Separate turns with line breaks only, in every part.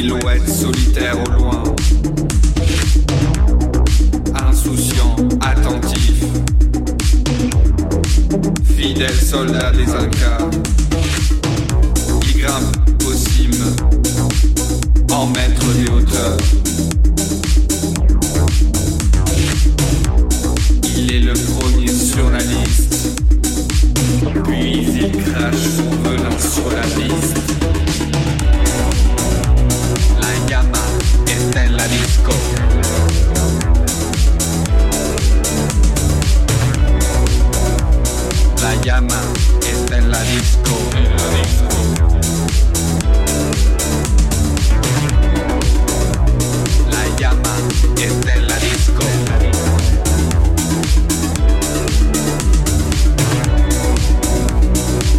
silhouette solitaire au loin. Insouciant, attentif, fidèle soldat des Incas. Il grimpe aux cimes, en maître des hauteurs. Il est le premier sur la liste, puis il crache son venin sur la piste. La llama está en la disco.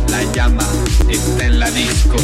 La llama está la disco.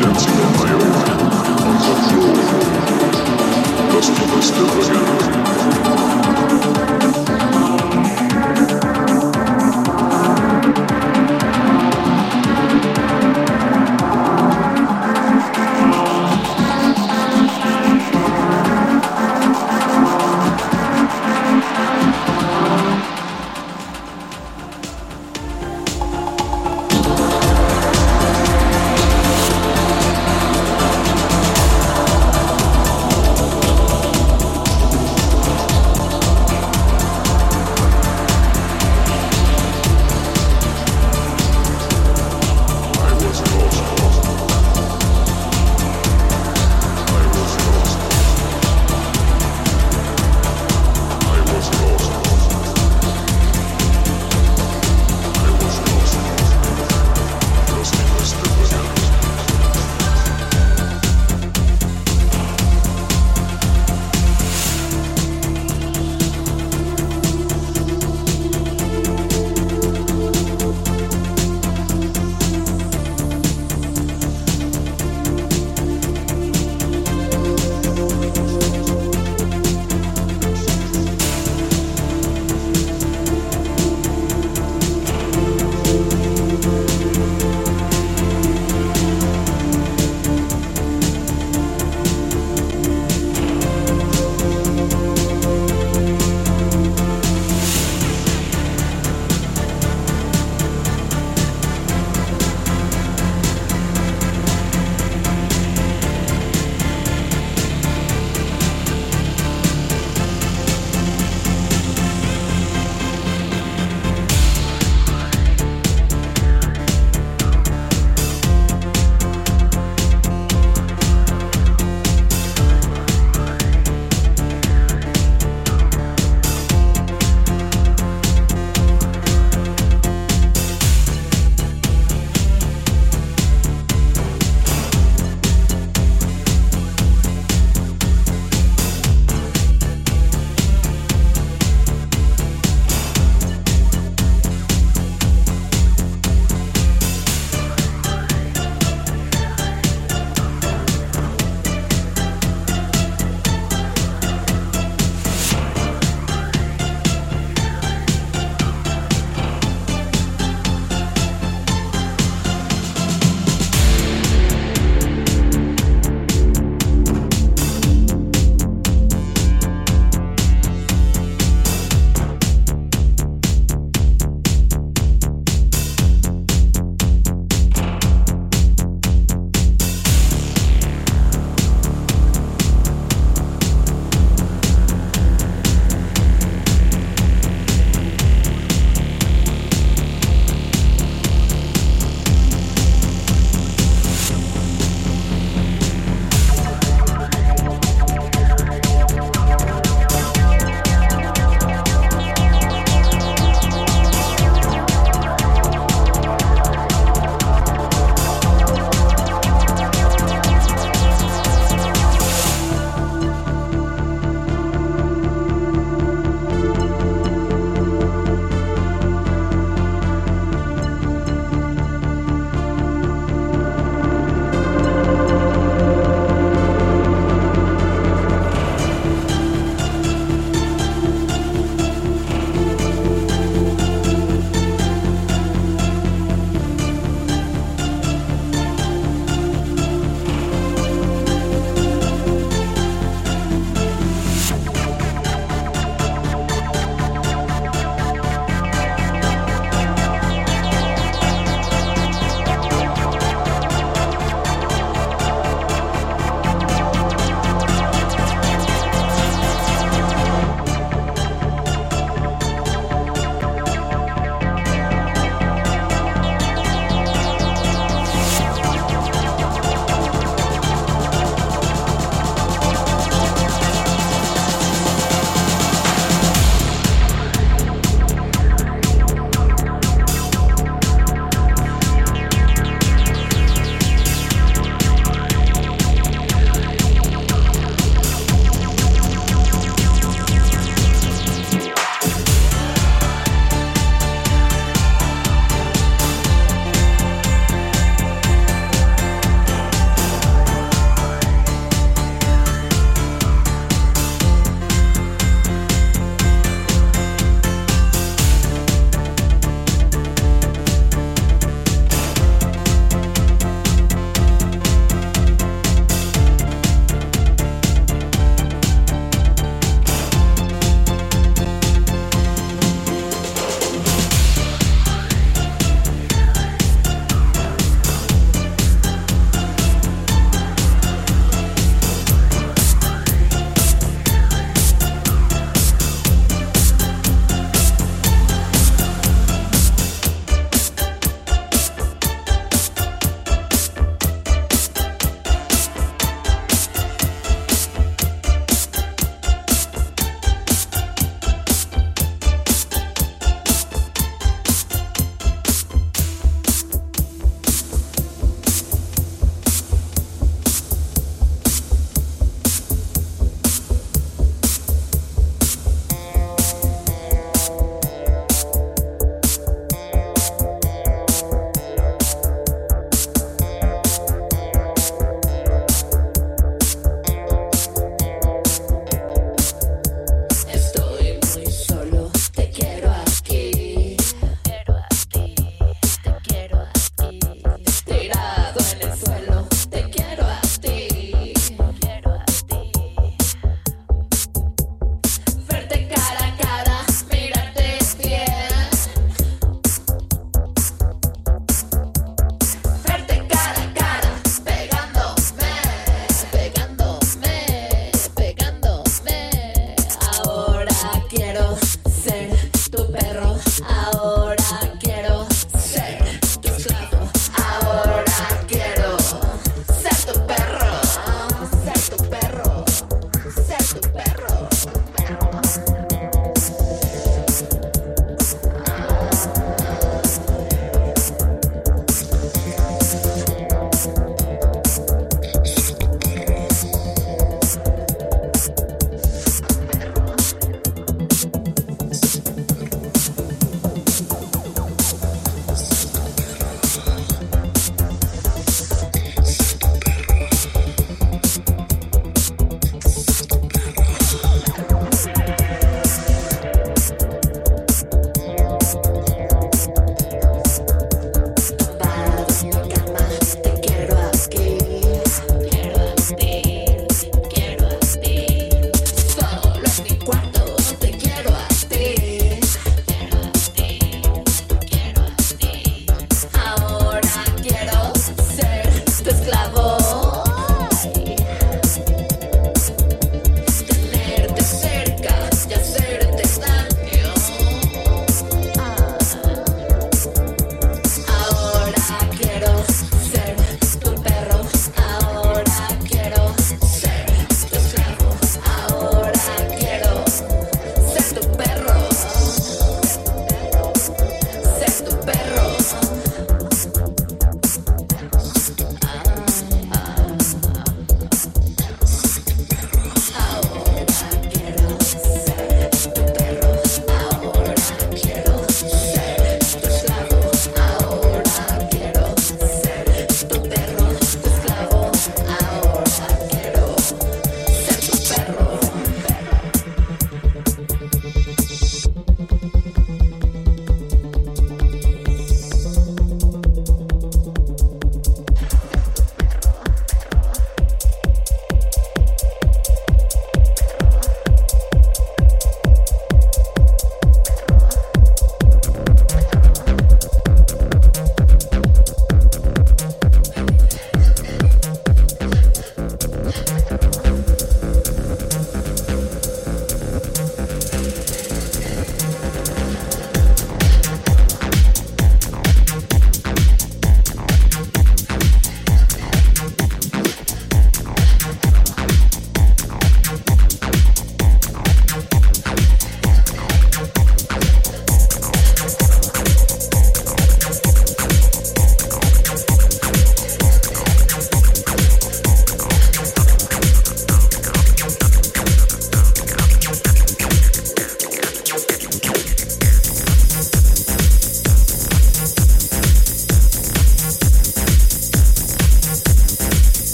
dancing
on my own on the floor, lost in the step again.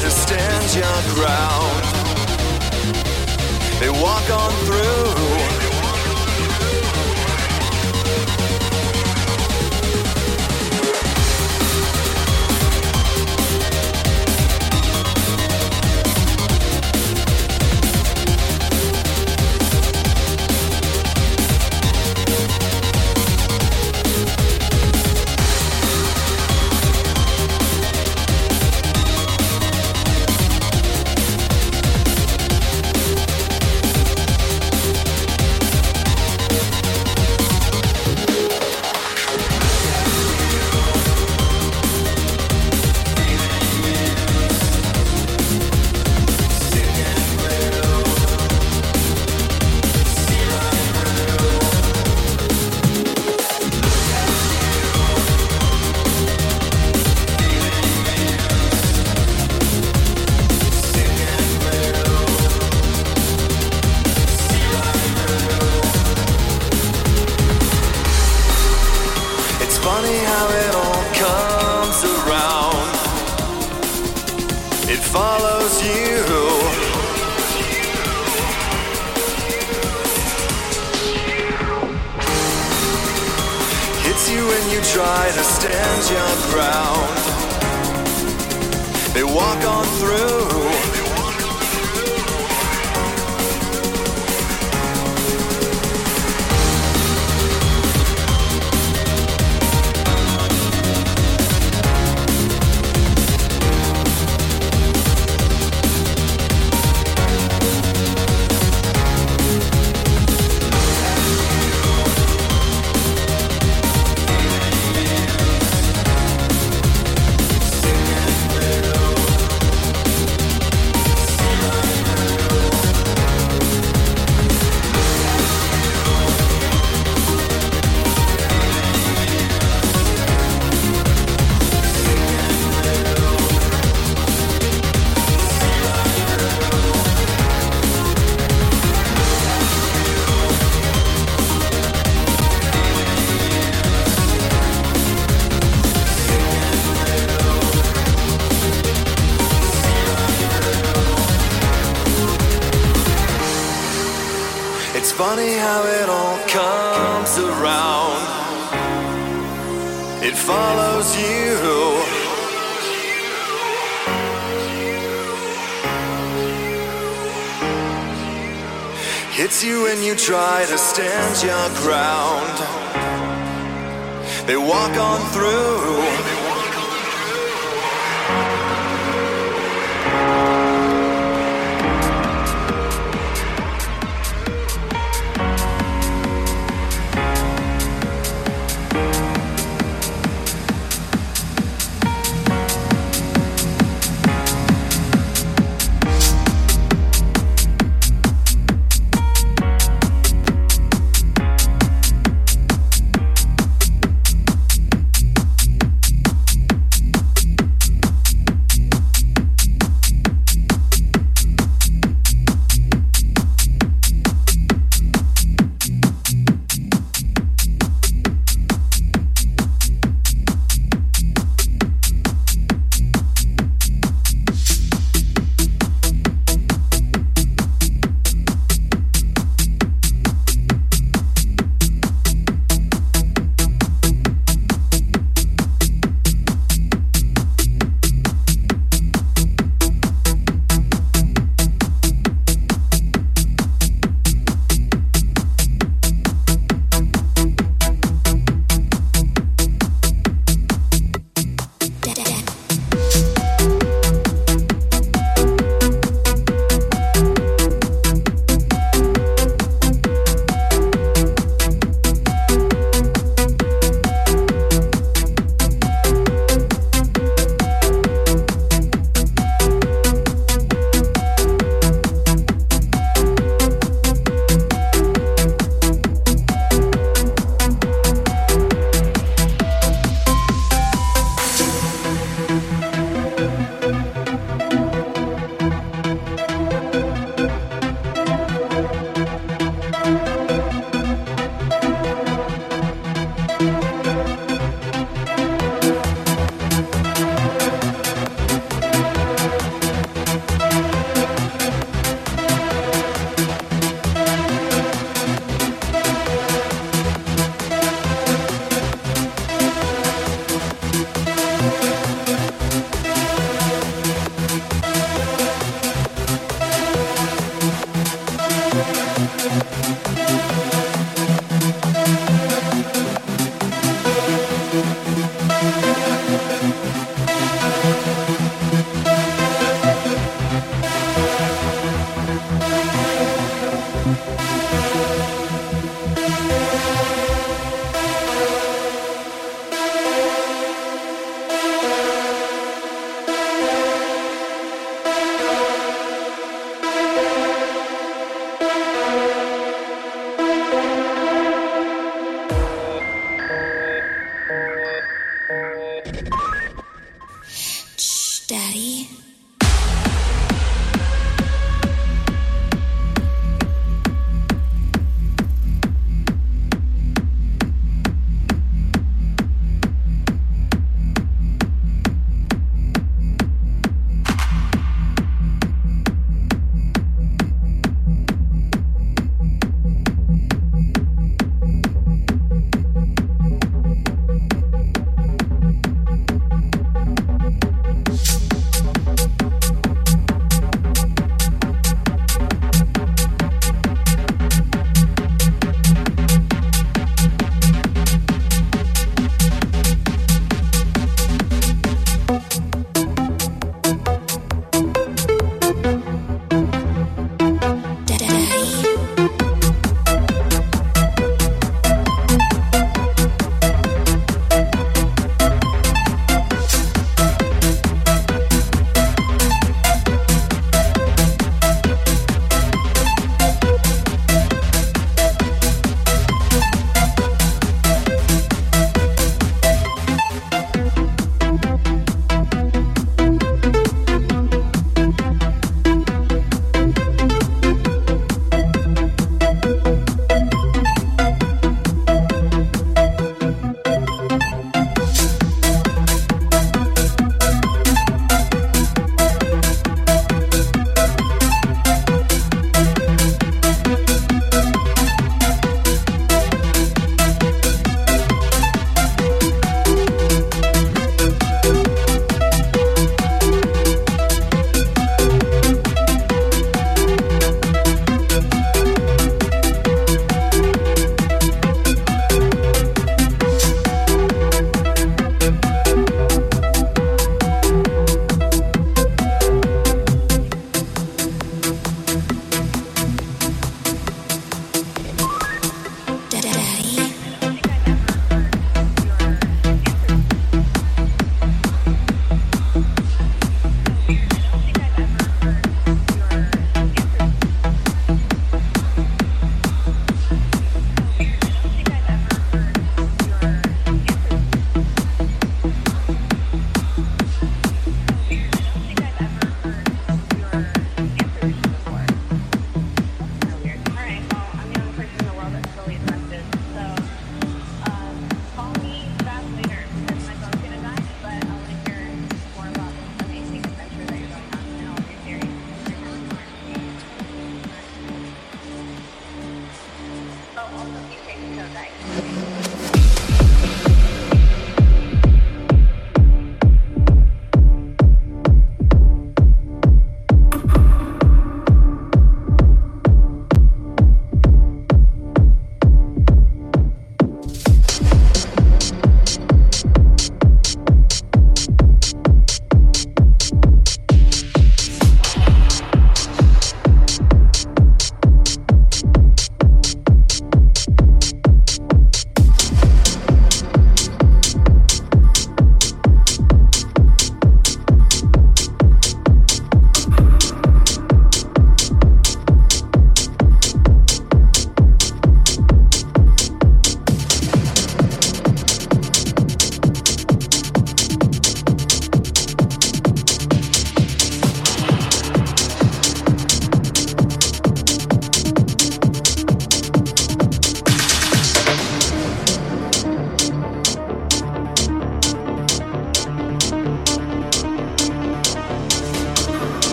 To stand your ground. They walk on through.